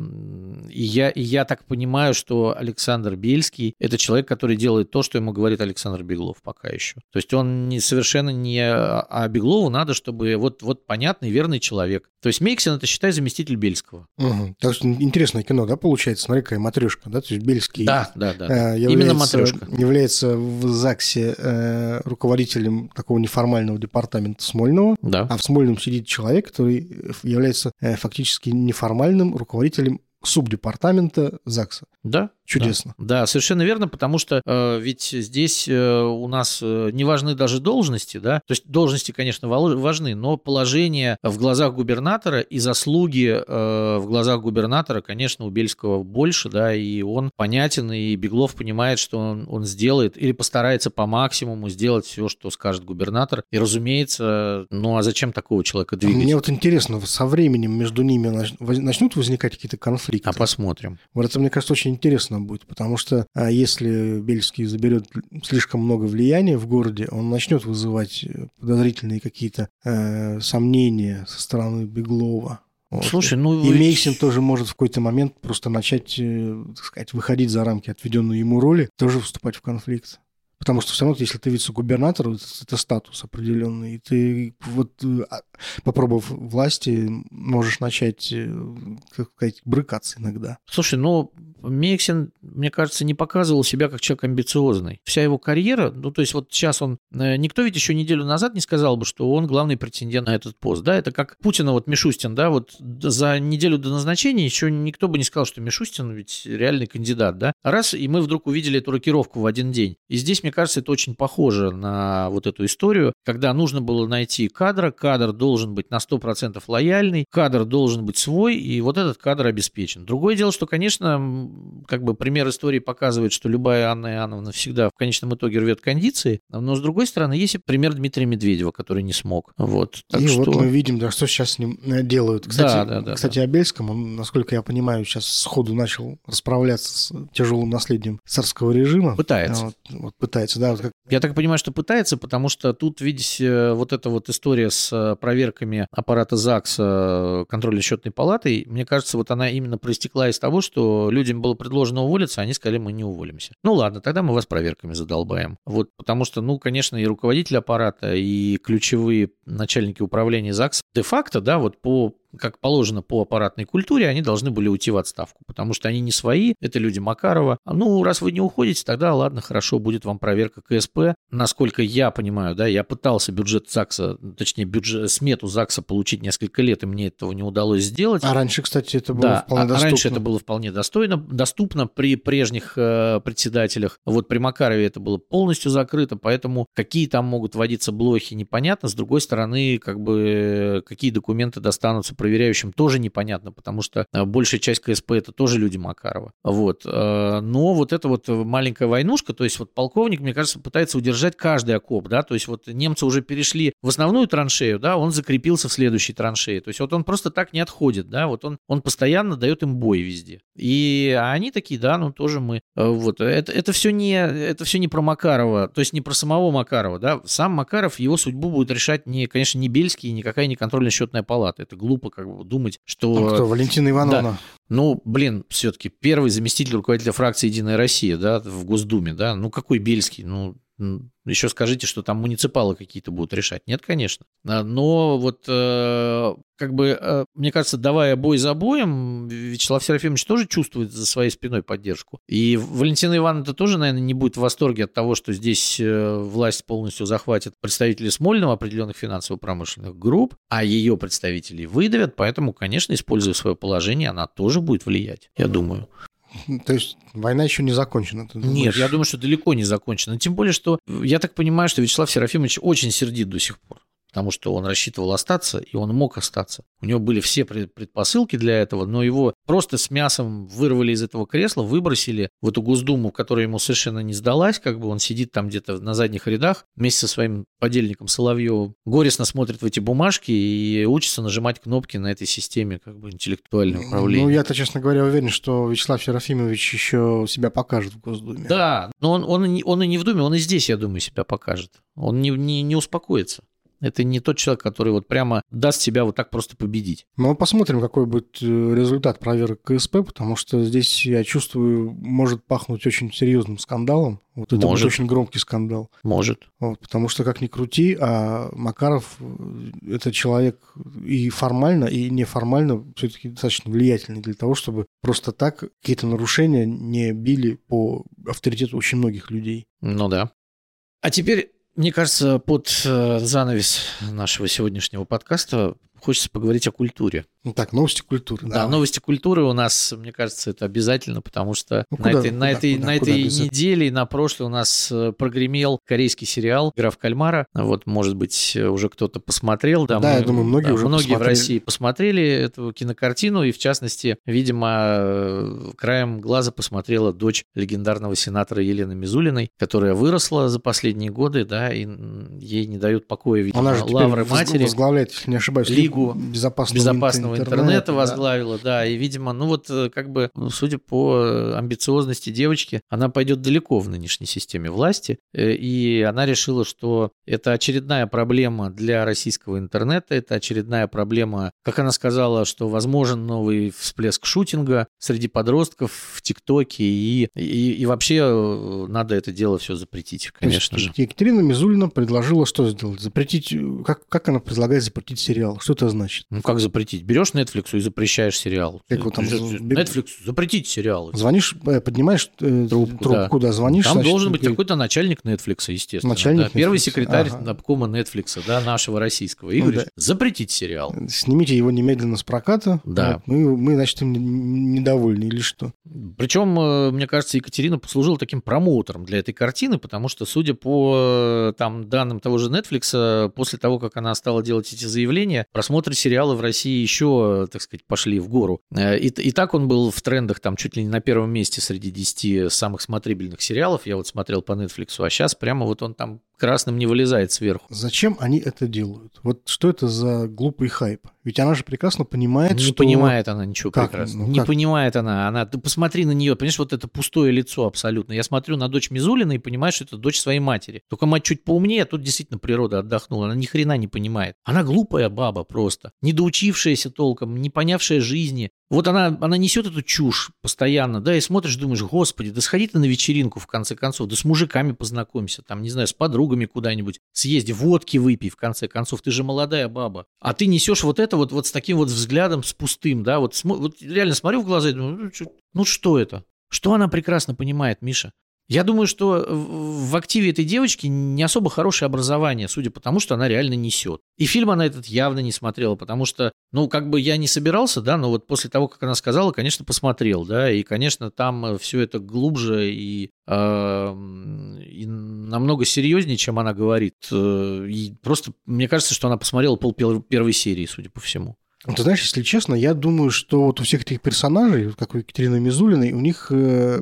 я, я так понимаю, что Александр Бельский – это человек, который делает то, что ему говорит Александр Беглов пока еще. То есть он не, совершенно не а Беглову надо, чтобы вот, вот понятный, верный человек. То есть Мейксин это, считай, заместитель Бельского. Угу. Так что интересное кино, да, получается? Смотри, какая матрешка, да? То есть Бельский да, да, да. Э, Именно матрешка. является в ЗАГСе э, руководителем такого неформального департамента Смольного, да. а в Смольном сидит человек, который является э, фактически неформальным руководителем субдепартамента ЗАГСа. Да. Чудесно. Да, да, совершенно верно, потому что э, ведь здесь э, у нас э, не важны даже должности, да, то есть должности, конечно, важны, но положение в глазах губернатора и заслуги э, в глазах губернатора, конечно, у Бельского больше, да, и он понятен, и Беглов понимает, что он, он сделает или постарается по максимуму сделать все, что скажет губернатор. И, разумеется, ну а зачем такого человека двигать? Мне вот интересно, со временем между ними начнут возникать какие-то конфликты? А посмотрим. Вот это, мне кажется, очень интересно будет, потому что а если Бельский заберет слишком много влияния в городе, он начнет вызывать э, подозрительные какие-то э, сомнения со стороны Беглова. Вот. Слушай, ну... И Мейсин тоже может в какой-то момент просто начать, э, так сказать, выходить за рамки отведенной ему роли, тоже вступать в конфликт. Потому что все равно, если ты вице-губернатор, это, статус определенный. И ты вот э, а, попробовав власти, можешь начать, э, как сказать, брыкаться иногда. Слушай, ну, Мексин, мне кажется, не показывал себя как человек амбициозный. Вся его карьера, ну, то есть вот сейчас он... Э, никто ведь еще неделю назад не сказал бы, что он главный претендент на этот пост, да? Это как Путина, вот Мишустин, да? Вот за неделю до назначения еще никто бы не сказал, что Мишустин ведь реальный кандидат, да? Раз, и мы вдруг увидели эту рокировку в один день. И здесь, мне кажется, это очень похоже на вот эту историю, когда нужно было найти кадра, кадр должен быть на 100% лояльный, кадр должен быть свой, и вот этот кадр обеспечен. Другое дело, что, конечно, как бы пример истории показывает, что любая Анна Иоанновна всегда в конечном итоге рвет кондиции, но с другой стороны, есть и пример Дмитрия Медведева, который не смог. Вот. Так и что... вот мы видим, да, что сейчас с ним э, делают. Кстати, да, да, да, кстати да. о Бельском, он, насколько я понимаю, сейчас сходу начал расправляться с тяжелым наследием царского режима. Пытается. Вот, вот пытается, да. Вот как... Я так понимаю, что пытается, потому что тут, видите, э, вот эта вот история с э, проверками аппарата ЗАГСа контрольно-счетной палатой, мне кажется, вот она именно проистекла из того, что людям было предложено уволиться, а они сказали, мы не уволимся. Ну ладно, тогда мы вас проверками задолбаем. Вот, потому что, ну, конечно, и руководитель аппарата, и ключевые начальники управления ЗАГСа де-факто, да, вот по как положено по аппаратной культуре, они должны были уйти в отставку, потому что они не свои, это люди Макарова. А, ну, раз вы не уходите, тогда ладно, хорошо, будет вам проверка КСП. Насколько я понимаю, да, я пытался бюджет ЗАГСа, точнее, бюджет, смету ЗАГСа получить несколько лет, и мне этого не удалось сделать. А раньше, кстати, это было да, вполне а доступно. раньше это было вполне достойно, доступно при прежних э, председателях. Вот при Макарове это было полностью закрыто, поэтому какие там могут вводиться блохи, непонятно. С другой стороны, как бы, какие документы достанутся проверяющим тоже непонятно, потому что э, большая часть КСП это тоже люди Макарова. Вот. Э, но вот эта вот маленькая войнушка, то есть вот полковник, мне кажется, пытается удержать каждый окоп, да, то есть вот немцы уже перешли в основную траншею, да, он закрепился в следующей траншее, то есть вот он просто так не отходит, да, вот он, он постоянно дает им бой везде. И они такие, да, ну тоже мы, вот, это, это все не, это все не про Макарова, то есть не про самого Макарова, да, сам Макаров, его судьбу будет решать не, конечно, не Бельский, никакая не контрольная счетная палата, это глупо как бы думать, что... А кто, Валентина Ивановна? Да. Ну, блин, все-таки первый заместитель руководителя фракции «Единая Россия», да, в Госдуме, да, ну какой Бельский, ну еще скажите, что там муниципалы какие-то будут решать. Нет, конечно. А, но вот э, как бы, э, мне кажется, давая бой за боем, Вячеслав Серафимович тоже чувствует за своей спиной поддержку. И Валентина Ивановна тоже, наверное, не будет в восторге от того, что здесь э, власть полностью захватит представители Смольного определенных финансово-промышленных групп, а ее представителей выдавят, поэтому, конечно, используя свое положение, она тоже будет влиять, я думаю. То есть война еще не закончена? Нет, я думаю, что далеко не закончена. Тем более, что я так понимаю, что Вячеслав Серафимович очень сердит до сих пор потому что он рассчитывал остаться, и он мог остаться. У него были все предпосылки для этого, но его просто с мясом вырвали из этого кресла, выбросили в эту Госдуму, которая ему совершенно не сдалась, как бы он сидит там где-то на задних рядах вместе со своим подельником Соловьевым, горестно смотрит в эти бумажки и учится нажимать кнопки на этой системе как бы интеллектуального управления. Ну, я-то, честно говоря, уверен, что Вячеслав Серафимович еще себя покажет в Госдуме. Да, но он, он, он и не в Думе, он и здесь, я думаю, себя покажет. Он не, не, не успокоится. Это не тот человек, который вот прямо даст себя вот так просто победить. Ну, посмотрим, какой будет э, результат проверок КСП, потому что здесь, я чувствую, может пахнуть очень серьезным скандалом. Вот это может. будет очень громкий скандал. Может. Вот, потому что, как ни крути, а Макаров э, – это человек и формально, и неформально все-таки достаточно влиятельный для того, чтобы просто так какие-то нарушения не били по авторитету очень многих людей. Ну да. А теперь мне кажется, под э, занавес нашего сегодняшнего подкаста хочется поговорить о культуре. Ну так, новости культуры. Да, давай. новости культуры у нас, мне кажется, это обязательно, потому что ну, куда, на этой, куда, на этой, куда, на этой неделе и на прошлой у нас э, прогремел корейский сериал «Игра в кальмара». Вот, может быть, уже кто-то посмотрел. Да, да мы, я думаю, многие да, уже Многие посмотрели. в России посмотрели эту кинокартину, и в частности, видимо, э, краем глаза посмотрела дочь легендарного сенатора Елены Мизулиной, которая выросла за последние годы, да, и ей не дают покоя, видимо, Она же лавры матери. возглавляет, если не ошибаюсь, Лигу безопасного, безопасного интернета, интернета возглавила, да. да, и, видимо, ну вот э, как бы, ну, судя по амбициозности девочки, она пойдет далеко в нынешней системе власти, э, и она решила, что это очередная проблема для российского интернета, это очередная проблема, как она сказала, что возможен новый всплеск шутинга среди подростков в ТикТоке, и, и, и вообще э, надо это дело все запретить, конечно же. Екатерина Мизулина предложила что сделать? Запретить, как, как она предлагает запретить сериал? Что это значит? Ну, как запретить? Берешь Netflix и запрещаешь сериал. Как вот там... Netflix, запретить сериалы. Звонишь, э, поднимаешь э, трубку, трубку да. да, звонишь. Там значит, должен быть говорит... какой-то начальник Netflix, естественно. Начальник да. Первый секретарь ага. обкома Netflix, да, нашего российского. И ну, говоришь, да. запретить сериал. Снимите его немедленно с проката. Да. Вот, мы, мы, значит, недовольны или что. Причем, э, мне кажется, Екатерина послужила таким промоутером для этой картины, потому что, судя по там, данным того же Netflix, после того, как она стала делать эти заявления, просмотры сериала в России еще, так сказать, пошли в гору. Э, и, и так он был в трендах там чуть ли не на первом месте среди 10 самых смотрибельных сериалов. Я вот смотрел по Netflix, а сейчас прямо вот он там красным не вылезает сверху. Зачем они это делают? Вот что это за глупый хайп? Ведь она же прекрасно понимает, не что... Не понимает она ничего как? прекрасно. Ну, не как? понимает она. она. Ты посмотри на нее, понимаешь, вот это пустое лицо абсолютно. Я смотрю на дочь Мизулина и понимаю, что это дочь своей матери. Только мать чуть поумнее, а тут действительно природа отдохнула. Она ни хрена не понимает. Она глупая баба просто. Недоучившаяся толком, не понявшая жизни. Вот она, она несет эту чушь постоянно, да, и смотришь, думаешь, господи, да сходи ты на вечеринку в конце концов, да с мужиками познакомься, там, не знаю, с подругами куда-нибудь, съезди, водки выпей в конце концов, ты же молодая баба. А ты несешь вот это вот, вот с таким вот взглядом, с пустым, да, вот, вот реально смотрю в глаза и думаю, ну ну что это? Что она прекрасно понимает, Миша? Я думаю, что в активе этой девочки не особо хорошее образование, судя по тому, что она реально несет. И фильм она этот явно не смотрела, потому что, ну, как бы я не собирался, да, но вот после того, как она сказала, конечно, посмотрел, да, и, конечно, там все это глубже и, э, и намного серьезнее, чем она говорит. Э, и просто мне кажется, что она посмотрела пол первой серии, судя по всему. Ты знаешь, если честно, я думаю, что вот у всех этих персонажей, как у Екатерины Мизулиной, у них, э,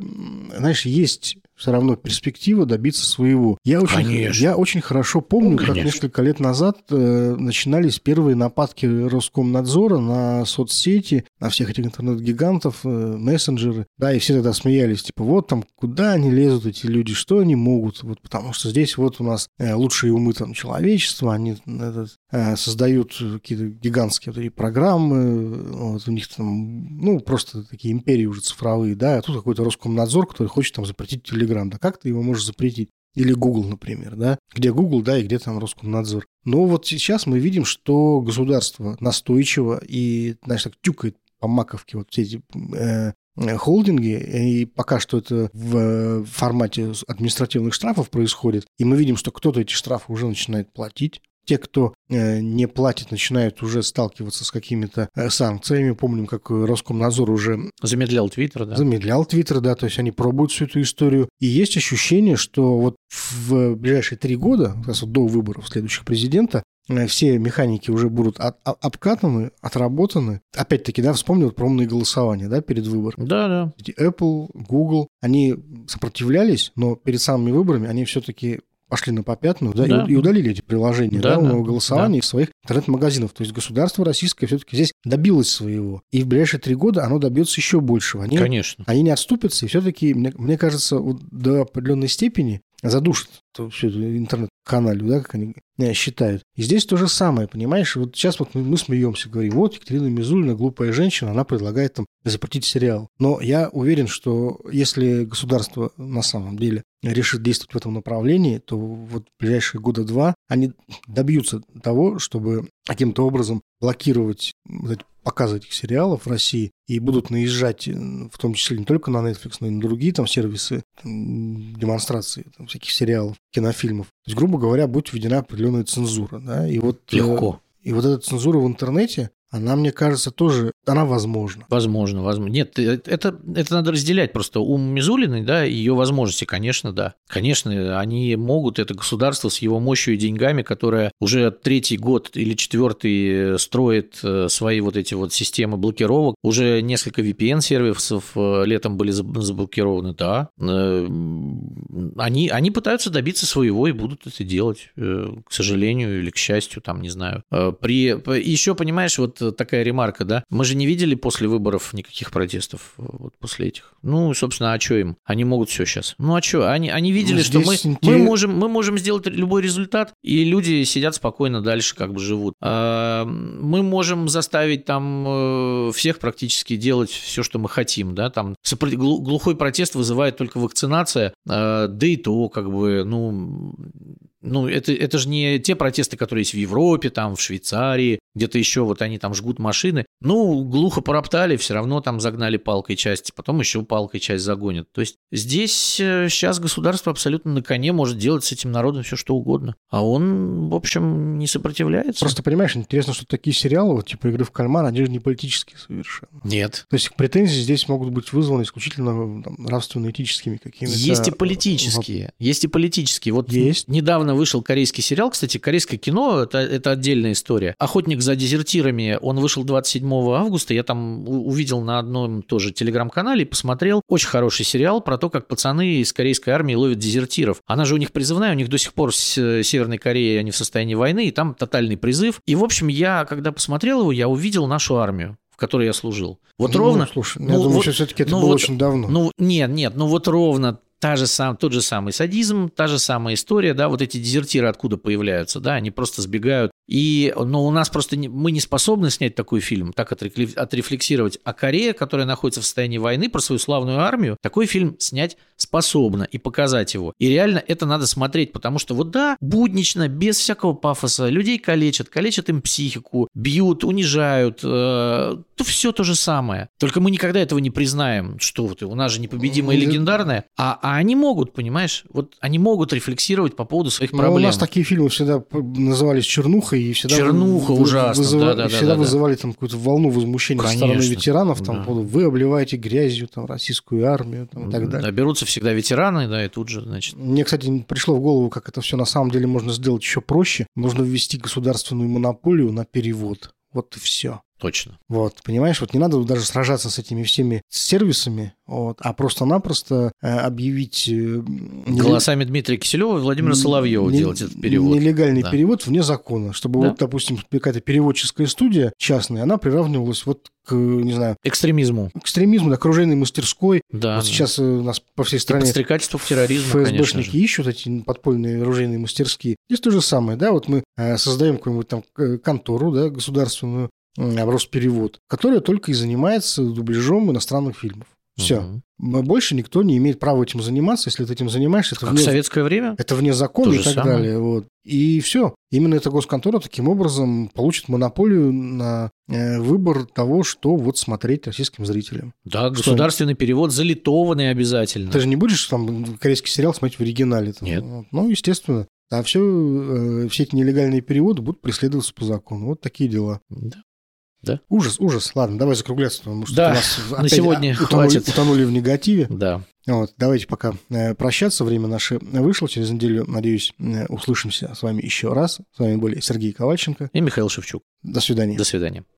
знаешь, есть все равно перспектива добиться своего. Я очень, Конечно. я очень хорошо помню, Конечно. как несколько лет назад э, начинались первые нападки Роскомнадзора на соцсети, на всех этих интернет-гигантов, э, мессенджеры. Да, и все тогда смеялись, типа, вот там, куда они лезут, эти люди, что они могут? Вот потому что здесь вот у нас э, лучшие умы там человечества, они этот, э, создают какие-то гигантские вот, программы, вот у них там, ну, просто такие империи уже цифровые, да, а тут какой-то Роскомнадзор, который хочет там запретить телевизор Telegram, да как ты его можешь запретить? Или Google, например, да? Где Google, да, и где там Роскомнадзор. Но вот сейчас мы видим, что государство настойчиво и, знаешь, так тюкает по маковке вот все эти э, холдинги, и пока что это в формате административных штрафов происходит, и мы видим, что кто-то эти штрафы уже начинает платить, те, кто э, не платит, начинают уже сталкиваться с какими-то э, санкциями. Помним, как Роскомнадзор уже... Замедлял Твиттер, да? Замедлял Твиттер, да, то есть они пробуют всю эту историю. И есть ощущение, что вот в ближайшие три года, как раз вот до выборов следующих президента, э, все механики уже будут от, от, обкатаны, отработаны. Опять-таки, да, вспомнил про умные голосования, да, перед выбором. Да, да. Apple, Google, они сопротивлялись, но перед самыми выборами они все-таки пошли на попятную, да, да. И, и удалили эти приложения, да, да, да голосования да. из своих интернет-магазинов. То есть государство российское все-таки здесь добилось своего. И в ближайшие три года оно добьется еще большего. Они, Конечно. Они не отступятся, и все-таки, мне, мне кажется, вот до определенной степени задушат всю эту интернет-каналью, да, как они э, считают. И здесь то же самое, понимаешь? Вот сейчас вот мы, мы смеемся, говорим, вот Екатерина Мизулина, глупая женщина, она предлагает там запретить сериал. Но я уверен, что если государство на самом деле решит действовать в этом направлении, то вот в ближайшие года два они добьются того, чтобы каким-то образом блокировать вот показы этих сериалов в России и будут наезжать, э, в том числе не только на Netflix, но и на другие там сервисы там, демонстрации там, всяких сериалов, кинофильмов. То есть, грубо говоря, будет введена определенная цензура. Да? И вот, э, Легко. И вот эта цензура в интернете, она, мне кажется, тоже, она возможна. Возможно, возможно. Нет, э, это, это надо разделять просто. Ум Мизулиной, да, ее возможности, конечно, да. Конечно, они могут, это государство с его мощью и деньгами, которое уже третий год или четвертый э, строит э, свои вот эти вот системы блокировок. Уже несколько VPN-сервисов летом были заблокированы, да. Они, они пытаются добиться своего и будут это делать, к сожалению или к счастью, там, не знаю. При... Еще, понимаешь, вот такая ремарка, да? Мы же не видели после выборов никаких протестов вот после этих. Ну, собственно, а что им? Они могут все сейчас. Ну, а что? Они, они видели, ну, что мы, мы, можем, мы можем сделать любой результат, и люди сидят спокойно дальше, как бы живут. А, мы можем заставить там э, всех практически делать все, что мы хотим, да, там глухой протест вызывает только вакцинация, а, да и то, как бы, ну, ну, это, это же не те протесты, которые есть в Европе, там, в Швейцарии, где-то еще вот они там жгут машины. Ну, глухо пороптали, все равно там загнали палкой часть, потом еще палкой часть загонят. То есть здесь сейчас э, государство абсолютно на коне может делать с этим народом все что угодно. А он, в общем, не сопротивляется. Просто понимаешь, интересно, что такие сериалы, вот типа «Игры в кальмар», они же не политические совершенно. Нет. То есть претензии здесь могут быть вызваны исключительно нравственно-этическими какими-то... Есть и политические. Есть и политические. Вот есть. недавно вышел корейский сериал. Кстати, корейское кино это, это отдельная история. Охотник за дезертирами, он вышел 27 августа. Я там увидел на одном тоже телеграм-канале и посмотрел. Очень хороший сериал про то, как пацаны из корейской армии ловят дезертиров. Она же у них призывная, у них до сих пор с Северной Кореей они в состоянии войны, и там тотальный призыв. И, в общем, я, когда посмотрел его, я увидел нашу армию в которой я служил. Вот ну, ровно. Слушай, ну, я думаю, вот, что все-таки это ну, было вот, очень давно. Ну, нет, нет, ну вот ровно та же сам, тот же самый садизм, та же самая история, да, вот эти дезертиры откуда появляются, да, они просто сбегают. И, но у нас просто не, мы не способны снять такой фильм, так отрефлексировать. А Корея, которая находится в состоянии войны про свою славную армию, такой фильм снять способна и показать его. И реально это надо смотреть, потому что вот да, буднично, без всякого пафоса, людей калечат, калечат им психику, бьют, унижают, э, то все то же самое. Только мы никогда этого не признаем, что вот у нас же непобедимая и легендарная, а а они могут, понимаешь, вот они могут рефлексировать по поводу своих Но проблем. у нас такие фильмы всегда назывались чернухой и всегда чернуха вы, ужасно, вызыва, да, да, всегда да, вызывали там какую-то волну возмущения Конечно, со стороны ветеранов, там да. вы обливаете грязью там российскую армию там, и так далее. Наберутся всегда ветераны, да, и тут же, значит. Мне, кстати, пришло в голову, как это все на самом деле можно сделать еще проще. Можно ввести государственную монополию на перевод. Вот и все. Точно. Вот, понимаешь, вот не надо даже сражаться с этими всеми сервисами, вот, а просто-напросто э, объявить... Э, Голосами Дмитрия Киселева и Владимира Соловьева не, делать этот перевод. Нелегальный да. перевод вне закона, чтобы да. вот, допустим, какая-то переводческая студия частная, она приравнивалась вот к, не знаю... Экстремизму. Экстремизму, да, к оружейной мастерской. Да. Вот сейчас э, у нас по всей стране... И подстрекательству к терроризму, ФСБшники ищут эти подпольные оружейные мастерские. Здесь то же самое, да, вот мы создаем какую-нибудь там контору, да, государственную, Росперевод, которая только и занимается дубляжом иностранных фильмов. Все. Угу. Больше никто не имеет права этим заниматься. Если ты этим занимаешься, это как вне, в советское время. Это вне закона и так самое. далее. Вот. И все. Именно эта госконтора таким образом получит монополию на э, выбор того, что вот смотреть российским зрителям. Да, что государственный они... перевод залитованный обязательно. Ты же не будешь там корейский сериал смотреть в оригинале. Там. Нет. Ну, естественно. А все, э, все эти нелегальные переводы будут преследоваться по закону. Вот такие дела. Да. Да? Ужас, ужас. Ладно, давай закругляться, потому что да, у нас на сегодня утонули, хватит. утонули в негативе. Да. Вот, давайте пока э, прощаться. Время наше вышло. Через неделю, надеюсь, э, услышимся с вами еще раз. С вами были Сергей Ковальченко и Михаил Шевчук. До свидания. До свидания.